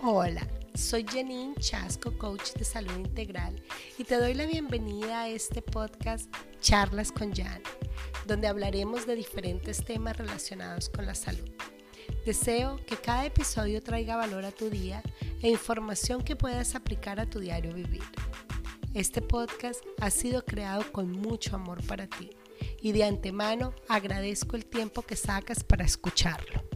Hola, soy Janine Chasco, coach de salud integral, y te doy la bienvenida a este podcast Charlas con Jan, donde hablaremos de diferentes temas relacionados con la salud. Deseo que cada episodio traiga valor a tu día e información que puedas aplicar a tu diario vivir. Este podcast ha sido creado con mucho amor para ti y de antemano agradezco el tiempo que sacas para escucharlo.